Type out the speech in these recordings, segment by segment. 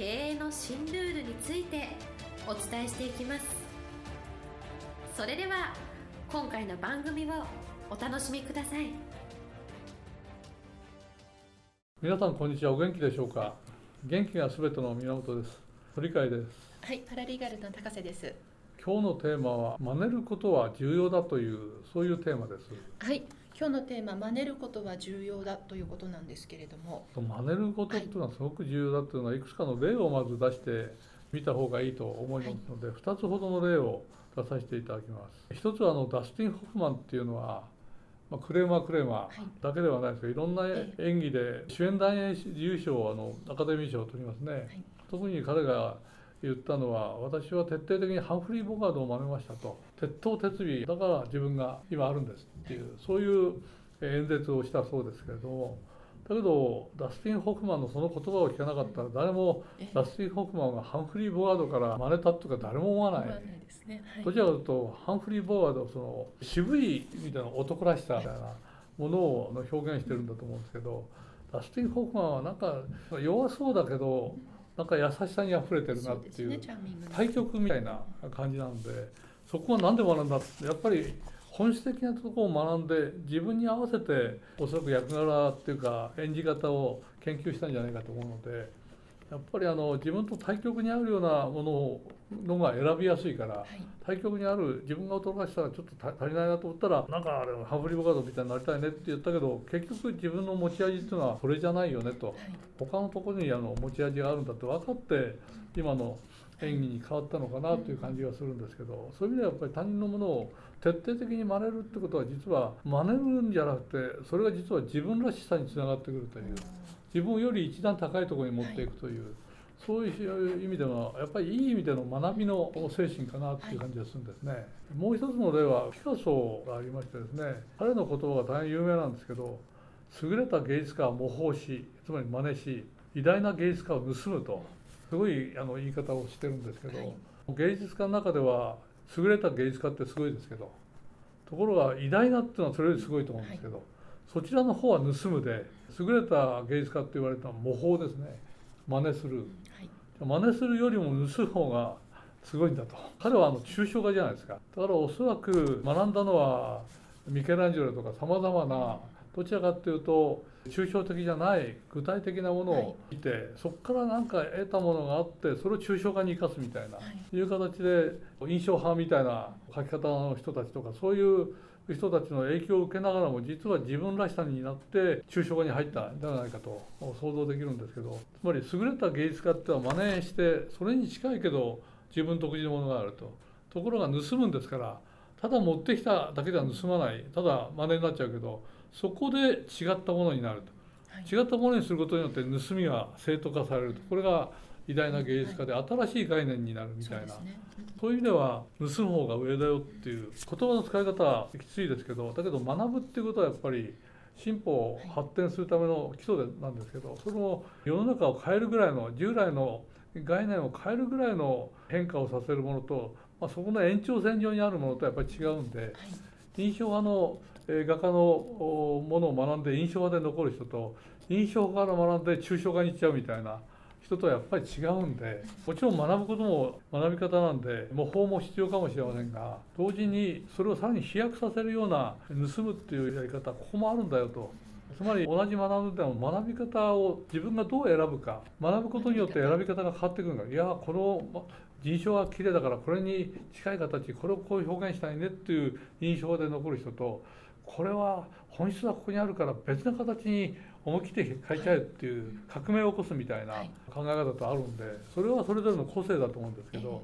経営の新ルールについてお伝えしていきます。それでは今回の番組をお楽しみください。皆さんこんにちは。お元気でしょうか？元気がすべての源です。鳥海です。はいパラリーガルの高瀬です。今日のテーマは真似ることは重要だというそういうテーマです。はい今日のテーマ真似ることは重要だということなんですけれども。真似ることっていうのはすごく重要だというのはいくつかの例をまず出してみた方がいいと思いますので、はい、2つほどの例を出させていただきます。一つはあのダスティン・ホフマンっていうのはまあ、クレーマークレーマーだけではないですけど、い、ろんな演技で主演男優賞をあのアカデミー賞を取りますね、はい、特に彼が言ったのは私は徹底的にハンフリー・ボガードを真似ましたと。鉄頭鉄尾だから自分が今あるんですっていうそういう演説をしたそうですけれども。だけどダスティン・ホフマンのその言葉を聞かなかったら誰もダスティン・ホフマンがハンフリー・ボガードから真似たとか誰も思わない。どちらかというとハンフリー・ボガードその渋いみたいな男らしさみたいなものを表現してるんだと思うんですけどダスティン・ホフマンはなんか弱そうだけどなんか優しさにあふれてるなっていう対極みたいな感じなのでそこは何で学んだってやっぱり本質的なところを学んで自分に合わせておそらく役柄っていうか演じ方を研究したんじゃないかと思うのでやっぱりあの自分と対極にあるようなもののが選びやすいから、はい、対極にある自分が驚かしたらちょっと足りないなと思ったらなんかあれハブリボカードみたいになりたいねって言ったけど結局自分の持ち味っていうのはそれじゃないよねと、はい、他のところにあの持ち味があるんだって分かって今の演技に変わったのかなという感じがするんですけどそういう意味ではやっぱり他人のものを徹底的に真似るってことは実は真似るんじゃなくてそれが実は自分らしさにつながってくるという自分より一段高いところに持っていくという。そういう意味ではやっぱりいい意味での学びの精神かなっていう感じがするんですね、はい、もう一つの例はピカソがありましてですね彼の言葉が大変有名なんですけど優れた芸術家は模倣しつまり真似し偉大な芸術家を盗むとすごいあの言い方をしてるんですけど、はい、芸術家の中では優れた芸術家ってすごいですけどところが偉大なっていうのはそれよりすごいと思うんですけど、はい、そちらの方は盗むで優れた芸術家って言われた模倣ですね。真似する、はい、真似するよりも盗む方がすごいんだと。彼はあの抽象画じゃないですか。だからおそらく学んだのはミケランジェロとかさまざまなどちらかっていうと抽象的じゃない具体的なものを見て、はい、そこから何か得たものがあってそれを抽象化に生かすみたいな、はい、いう形で印象派みたいな書き方の人たちとかそういう人たちの影響を受けながらも実は自分らしさになって抽象画に入ったんじゃないかと想像できるんですけどつまり優れた芸術家ってのは真似してそれに近いけど自分独自のものがあると。ところが盗むんですからただ持ってきただけでは盗まない。ただ真似になっちゃうけどそこで違ったものになると、はい、違ったものにすることによって盗みが正当化されると。これが偉大な芸術家で新しい概念になるみたいな、そういう意味では盗む方が上だよっていう言葉の使い方はきついですけどだけど学ぶっていうことはやっぱり進歩発展するための基礎なんですけどその世の中を変えるぐらいの従来の概念を変えるぐらいの変化をさせるものと、まあ、そこの延長線上にあるものとやっぱり違うんで、印象派の画家のものを学んで印象派で残る人と印象派から学んで抽象画に行っちゃうみたいな人とはやっぱり違うんでもちろん学ぶことも学び方なんで模倣も必要かもしれませんが同時にそれをさらに飛躍させるような盗むっていうやり方ここもあるんだよと。つまり同じ学ぶでも学び方を自分がどう選ぶか学ぶことによって選び方が変わってくるんだいやこの人種が綺麗だからこれに近い形これをこう表現したいねっていう印象で残る人とこれは本質はここにあるから別な形に思い切って変えちゃえっていう革命を起こすみたいな考え方とあるんでそれはそれぞれの個性だと思うんですけど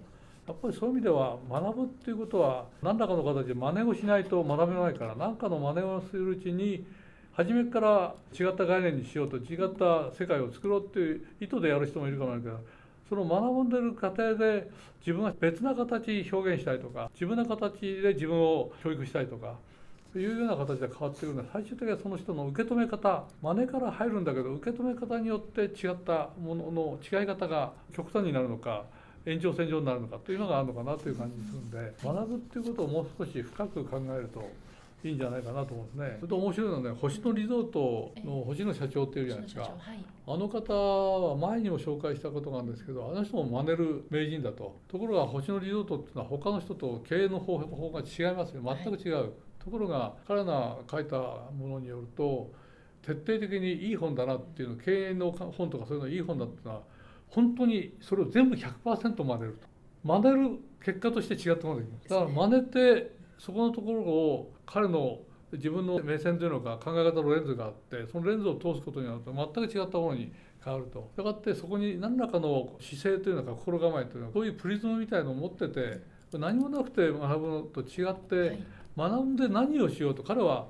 やっぱりそういう意味では学ぶっていうことは何らかの形で真似をしないと学べないから何かの真似をするうちに初めから違った概念にしようと違った世界を作ろうっていう意図でやる人もいるかもしれないけどその学んでる過程で自分は別な形表現したいとか自分の形で自分を教育したいとかいうような形で変わってくるのは最終的にはその人の受け止め方真似から入るんだけど受け止め方によって違ったものの違い方が極端になるのか延長線上になるのかというのがあるのかなという感じするんで学ぶっていうことをもう少し深く考えるといいんじゃないかなと思うんですね。それと面白いのはね星野リゾートの星野社長っていうじゃないですか。はい、あの方は前にも紹介したことがあるんですけどあの人も真似る名人だと。ところが星野リゾートっていうのは他の人と経営の方法が違いますよ。全く違う、はい、ところが彼が書いたものによると徹底的にいい本だなっていうの経営の本とかそういうのいい本だっていうのは本当にそれを全部100%真似ると。真似る結果として違ったものができますだから真似てそこのところを彼の自分の目線というのか考え方のレンズがあってそのレンズを通すことになると全く違ったものに変わると。したがってそこに何らかの姿勢というのか心構えというのはそういうプリズムみたいのを持ってて何もなくて学ぶのと違って学んで何をしようと彼は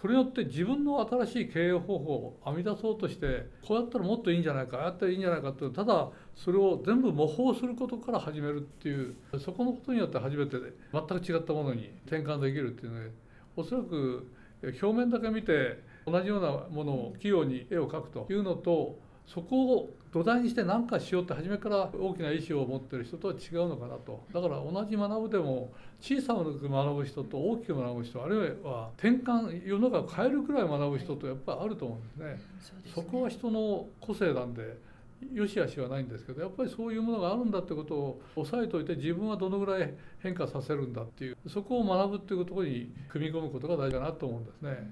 それによって自分の新しい経営方法を編み出そうとしてこうやったらもっといいんじゃないかああやったらいいんじゃないかってただそれを全部模倣することから始めるっていうそこのことによって初めて全く違ったものに転換できるっていうのでおそらく表面だけ見て同じようなものを器用に絵を描くというのとそこを土台にして何かしようって初めから大きな意思を持ってる人とは違うのかなとだから同じ学ぶでも小さく学ぶ人と大きく学ぶ人あるいは転換世の中を変えるくらい学ぶ人とやっぱりあると思うんですね。そこは人の個性なんでよしあしはないんですけどやっぱりそういうものがあるんだってことを押さえておいて自分はどのぐらい変化させるんだっていうそこを学ぶっていうところに組み込むことが大事かなと思うんですね。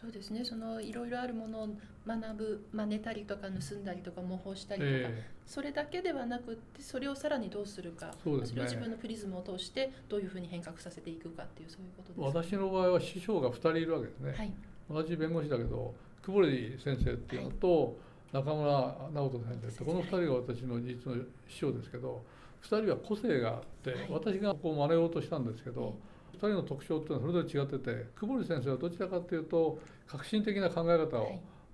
そうですね。そのいろいろあるものを学ぶ真似たりとか盗んだりとか模倣したりとか、えー、それだけではなくってそれをさらにどうするかそ、ね,、れを自分のプリズムを通してどういうふうに変革させていくかっていうそういうことです、ね、私の場合は師匠が2人いるわけですね、はい、同じ弁護士だけど久保利先生っていうのと、はい。中村直人先生ってこの2人が私の実の師匠ですけど2人は個性があって、私がこう真似ようとしたんですけど、2人の特徴っていうのはそれぞれ違ってて久保利先生はどちらかというと革新的な考え方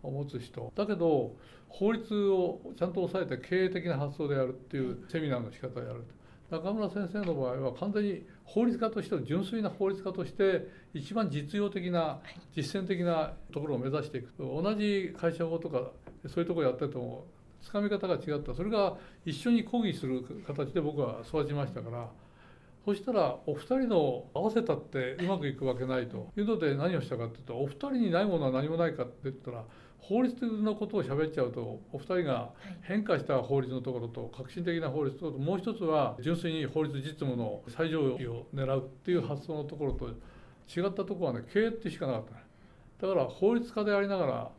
を持つ人、だけど法律をちゃんと抑えて経営的な発想でやるっていうセミナーの仕方をやる中村先生の場合は完全に法律家としての純粋な法律家として一番実用的な実践的なところを目指していく。同じ会社法とかそういうところやっててもつかみ方が違った。それが一緒に講義する形で僕は育ちましたからそしたらお二人の合わせたってうまくいくわけないと。いうので何をしたかっていうとお二人にないものは何もないかって言ったら法律のことを喋っちゃうとお二人が変化した法律のところと革新的な法律ともう一つは純粋に法律実務の最上位を狙うっていう発想のところと違ったところはね経営ってしかなかっただから法律家でありながら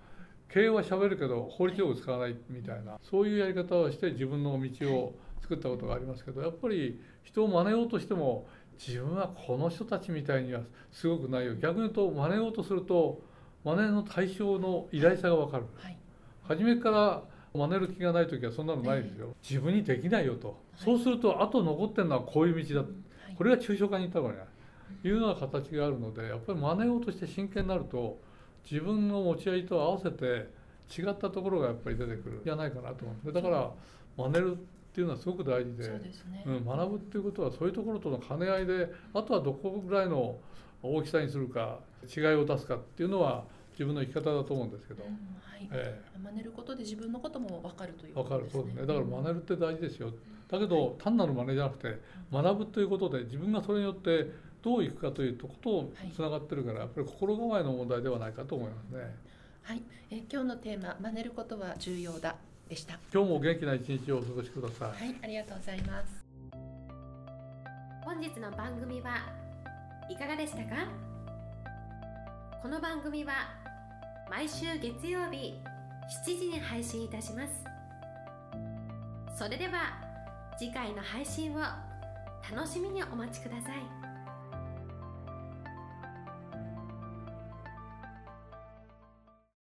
経営はしゃべるけど法律用語使わないみたいなそういうやり方をして自分の道を作ったことがありますけどやっぱり人を真似ようとしても自分はこの人たちみたいにはすごくないよ。逆に言うと真似ようとすると真似の対象の偉大さが分かる、はい、初めから真似る気がない時はそんなのないですよ、自分にできないよと、はい、そうするとあと残ってるのはこういう道だ、これが抽象化にいったからねいうような形があるのでやっぱり真似ようとして真剣になると自分の持ち合いと合わせて違ったところがやっぱり出てくる。じゃないかなと思うんでだから真似るっていうのはすごく大事で、ね、うん、学ぶっていうことはそういうところとの兼ね合いであとはどこぐらいの大きさにするか違いを出すかっていうのは自分の生き方だと思うんですけど、うんはい。えー、真似ることで自分のことも分かるということですね。分かるそうですね。だから真似るって大事ですよ、だけど単なる真似じゃなくて学ぶということで自分がそれによってどういくかということとつながってるから、やっぱり心構えの問題ではないかと思いますね。はい、え今日のテーマ真似ることは重要だでした。今日も元気な一日をお過ごしください。はい、ありがとうございます。本日の番組はいかがでしたか？この番組は毎週月曜日7時に配信いたしますそれでは次回の配信を楽しみにお待ちください。